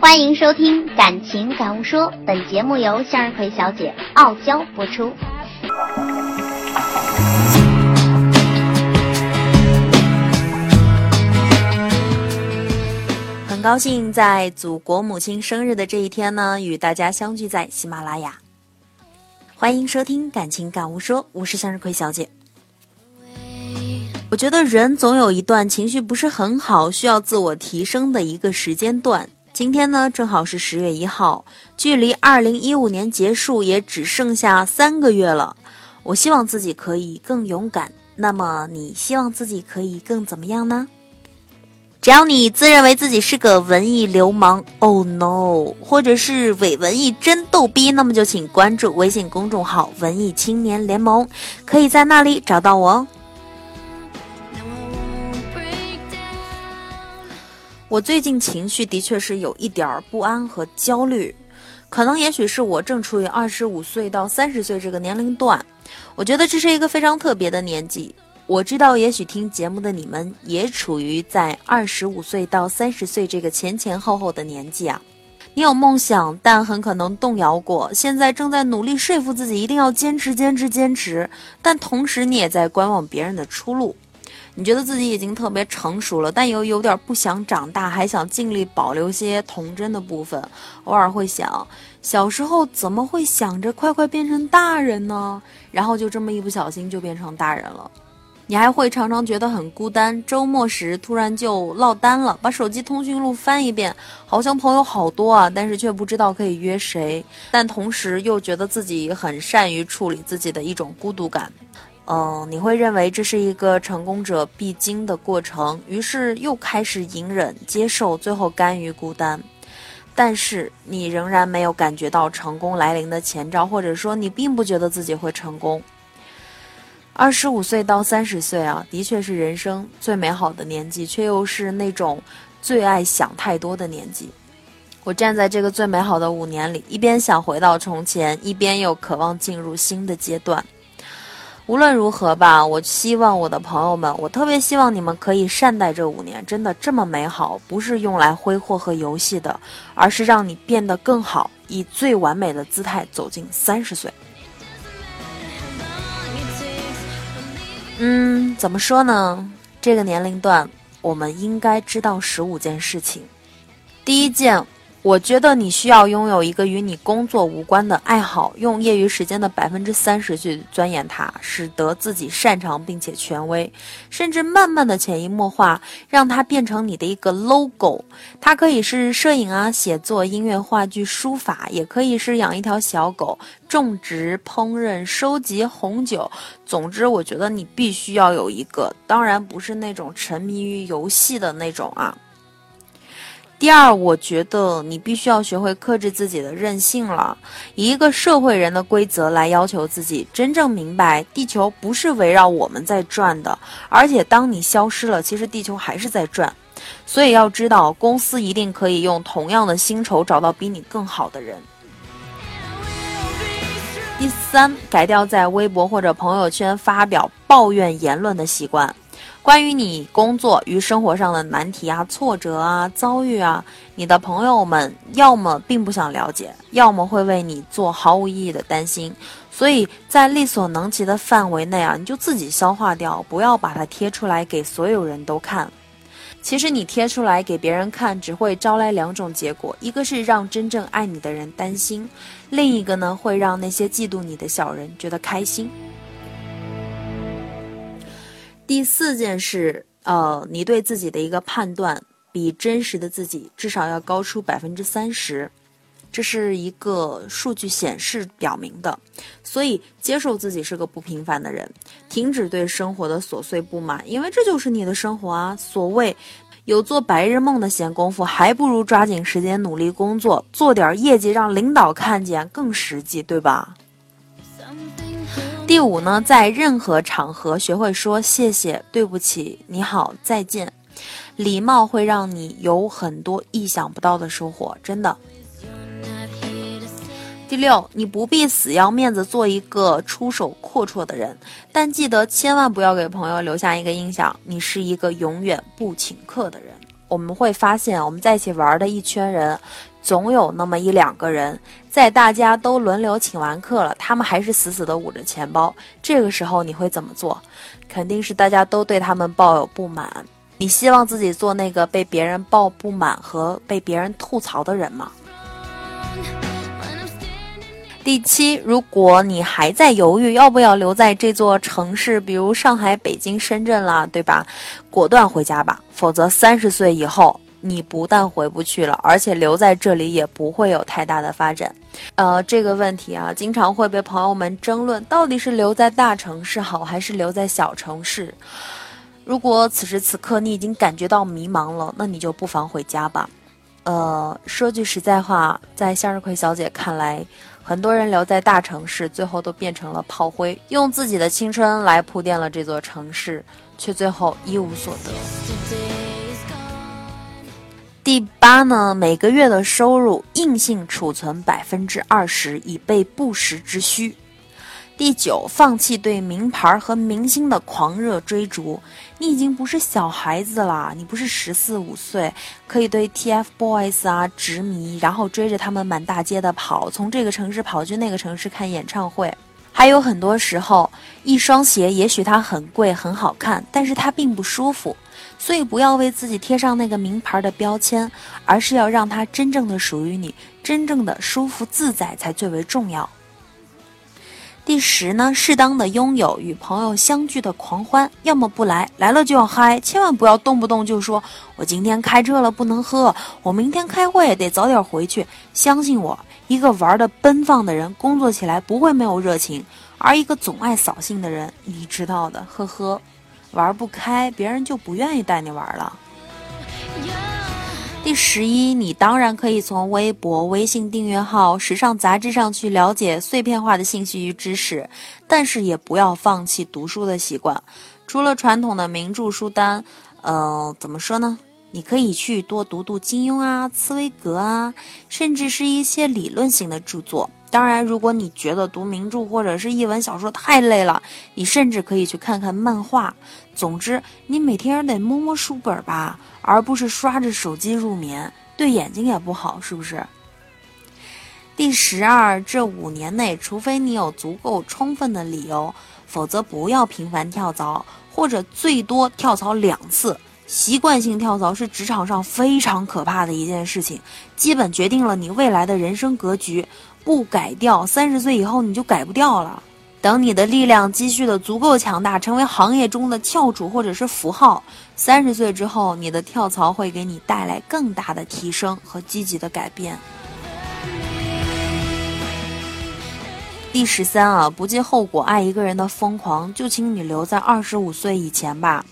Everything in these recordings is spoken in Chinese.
欢迎收听《感情感悟说》，本节目由向日葵小姐傲娇播出。很高兴在祖国母亲生日的这一天呢，与大家相聚在喜马拉雅。欢迎收听《感情感悟说》，我是向日葵小姐。我觉得人总有一段情绪不是很好，需要自我提升的一个时间段。今天呢，正好是十月一号，距离二零一五年结束也只剩下三个月了。我希望自己可以更勇敢。那么，你希望自己可以更怎么样呢？只要你自认为自己是个文艺流氓，Oh no，或者是伪文艺真逗逼，那么就请关注微信公众号“文艺青年联盟”，可以在那里找到我哦。我最近情绪的确是有一点儿不安和焦虑，可能也许是我正处于二十五岁到三十岁这个年龄段，我觉得这是一个非常特别的年纪。我知道，也许听节目的你们也处于在二十五岁到三十岁这个前前后后的年纪啊。你有梦想，但很可能动摇过，现在正在努力说服自己一定要坚持、坚持、坚持，但同时你也在观望别人的出路。你觉得自己已经特别成熟了，但又有点不想长大，还想尽力保留些童真的部分。偶尔会想，小时候怎么会想着快快变成大人呢？然后就这么一不小心就变成大人了。你还会常常觉得很孤单，周末时突然就落单了，把手机通讯录翻一遍，好像朋友好多啊，但是却不知道可以约谁。但同时又觉得自己很善于处理自己的一种孤独感。嗯，你会认为这是一个成功者必经的过程，于是又开始隐忍、接受，最后甘于孤单。但是你仍然没有感觉到成功来临的前兆，或者说你并不觉得自己会成功。二十五岁到三十岁啊，的确是人生最美好的年纪，却又是那种最爱想太多的年纪。我站在这个最美好的五年里，一边想回到从前，一边又渴望进入新的阶段。无论如何吧，我希望我的朋友们，我特别希望你们可以善待这五年，真的这么美好，不是用来挥霍和游戏的，而是让你变得更好，以最完美的姿态走进三十岁。嗯，怎么说呢？这个年龄段，我们应该知道十五件事情。第一件。我觉得你需要拥有一个与你工作无关的爱好，用业余时间的百分之三十去钻研它，使得自己擅长并且权威，甚至慢慢的潜移默化，让它变成你的一个 logo。它可以是摄影啊、写作、音乐、话剧、书法，也可以是养一条小狗、种植、烹饪、收集红酒。总之，我觉得你必须要有一个，当然不是那种沉迷于游戏的那种啊。第二，我觉得你必须要学会克制自己的任性了，以一个社会人的规则来要求自己，真正明白地球不是围绕我们在转的，而且当你消失了，其实地球还是在转。所以要知道，公司一定可以用同样的薪酬找到比你更好的人。第三，改掉在微博或者朋友圈发表抱怨言论的习惯。关于你工作与生活上的难题啊、挫折啊、遭遇啊，你的朋友们要么并不想了解，要么会为你做毫无意义的担心。所以在力所能及的范围内啊，你就自己消化掉，不要把它贴出来给所有人都看。其实你贴出来给别人看，只会招来两种结果：一个是让真正爱你的人担心，另一个呢会让那些嫉妒你的小人觉得开心。第四件事，呃，你对自己的一个判断比真实的自己至少要高出百分之三十，这是一个数据显示表明的。所以，接受自己是个不平凡的人，停止对生活的琐碎不满，因为这就是你的生活啊。所谓有做白日梦的闲工夫，还不如抓紧时间努力工作，做点业绩让领导看见更实际，对吧？第五呢，在任何场合学会说谢谢、对不起、你好、再见，礼貌会让你有很多意想不到的收获，真的。第六，你不必死要面子做一个出手阔绰的人，但记得千万不要给朋友留下一个印象，你是一个永远不请客的人。我们会发现，我们在一起玩的一圈人，总有那么一两个人，在大家都轮流请完客了，他们还是死死的捂着钱包。这个时候你会怎么做？肯定是大家都对他们抱有不满。你希望自己做那个被别人抱不满和被别人吐槽的人吗？第七，如果你还在犹豫要不要留在这座城市，比如上海、北京、深圳啦，对吧？果断回家吧，否则三十岁以后你不但回不去了，而且留在这里也不会有太大的发展。呃，这个问题啊，经常会被朋友们争论，到底是留在大城市好，还是留在小城市？如果此时此刻你已经感觉到迷茫了，那你就不妨回家吧。呃，说句实在话，在向日葵小姐看来。很多人留在大城市，最后都变成了炮灰，用自己的青春来铺垫了这座城市，却最后一无所得。第八呢，每个月的收入硬性储存百分之二十，以备不时之需。第九，放弃对名牌和明星的狂热追逐。你已经不是小孩子啦，你不是十四五岁，可以对 TFBOYS 啊执迷，然后追着他们满大街的跑，从这个城市跑去那个城市看演唱会。还有很多时候，一双鞋也许它很贵很好看，但是它并不舒服。所以不要为自己贴上那个名牌的标签，而是要让它真正的属于你，真正的舒服自在才最为重要。第十呢，适当的拥有与朋友相聚的狂欢，要么不来，来了就要嗨，千万不要动不动就说我今天开车了不能喝，我明天开会得早点回去。相信我，一个玩的奔放的人，工作起来不会没有热情；而一个总爱扫兴的人，你知道的，呵呵，玩不开，别人就不愿意带你玩了。第十一，你当然可以从微博、微信订阅号、时尚杂志上去了解碎片化的信息与知识，但是也不要放弃读书的习惯。除了传统的名著书单，呃，怎么说呢？你可以去多读读金庸啊、茨威格啊，甚至是一些理论型的著作。当然，如果你觉得读名著或者是译文小说太累了，你甚至可以去看看漫画。总之，你每天得摸摸书本吧，而不是刷着手机入眠，对眼睛也不好，是不是？第十二，这五年内，除非你有足够充分的理由，否则不要频繁跳槽，或者最多跳槽两次。习惯性跳槽是职场上非常可怕的一件事情，基本决定了你未来的人生格局。不改掉，三十岁以后你就改不掉了。等你的力量积蓄的足够强大，成为行业中的翘楚或者是符号，三十岁之后，你的跳槽会给你带来更大的提升和积极的改变。第十三啊，不计后果爱一个人的疯狂，就请你留在二十五岁以前吧。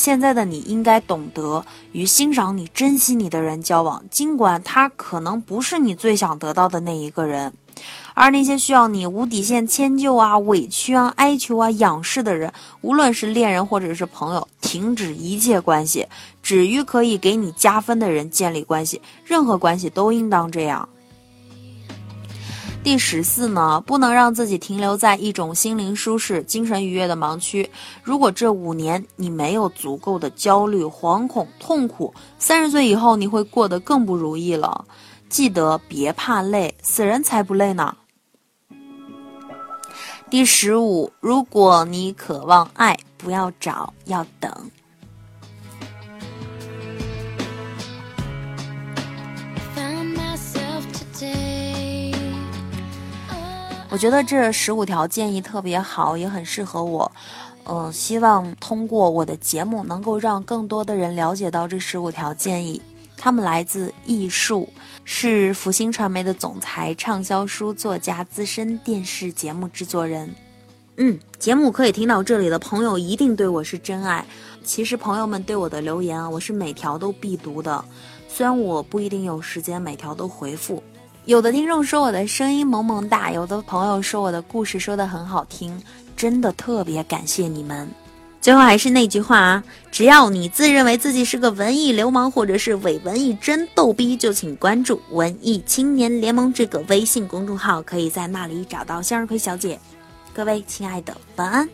现在的你应该懂得与欣赏你、珍惜你的人交往，尽管他可能不是你最想得到的那一个人。而那些需要你无底线迁就啊、委屈啊、哀求啊、仰视的人，无论是恋人或者是朋友，停止一切关系，只与可以给你加分的人建立关系。任何关系都应当这样。第十四呢，不能让自己停留在一种心灵舒适、精神愉悦的盲区。如果这五年你没有足够的焦虑、惶恐、痛苦，三十岁以后你会过得更不如意了。记得别怕累，死人才不累呢。第十五，如果你渴望爱，不要找，要等。我觉得这十五条建议特别好，也很适合我。嗯，希望通过我的节目，能够让更多的人了解到这十五条建议。他们来自艺术，是福星传媒的总裁、畅销书作家、资深电视节目制作人。嗯，节目可以听到这里的朋友，一定对我是真爱。其实朋友们对我的留言啊，我是每条都必读的，虽然我不一定有时间每条都回复。有的听众说我的声音萌萌哒，有的朋友说我的故事说的很好听，真的特别感谢你们。最后还是那句话啊，只要你自认为自己是个文艺流氓或者是伪文艺真逗逼，就请关注“文艺青年联盟”这个微信公众号，可以在那里找到向日葵小姐。各位亲爱的，晚安。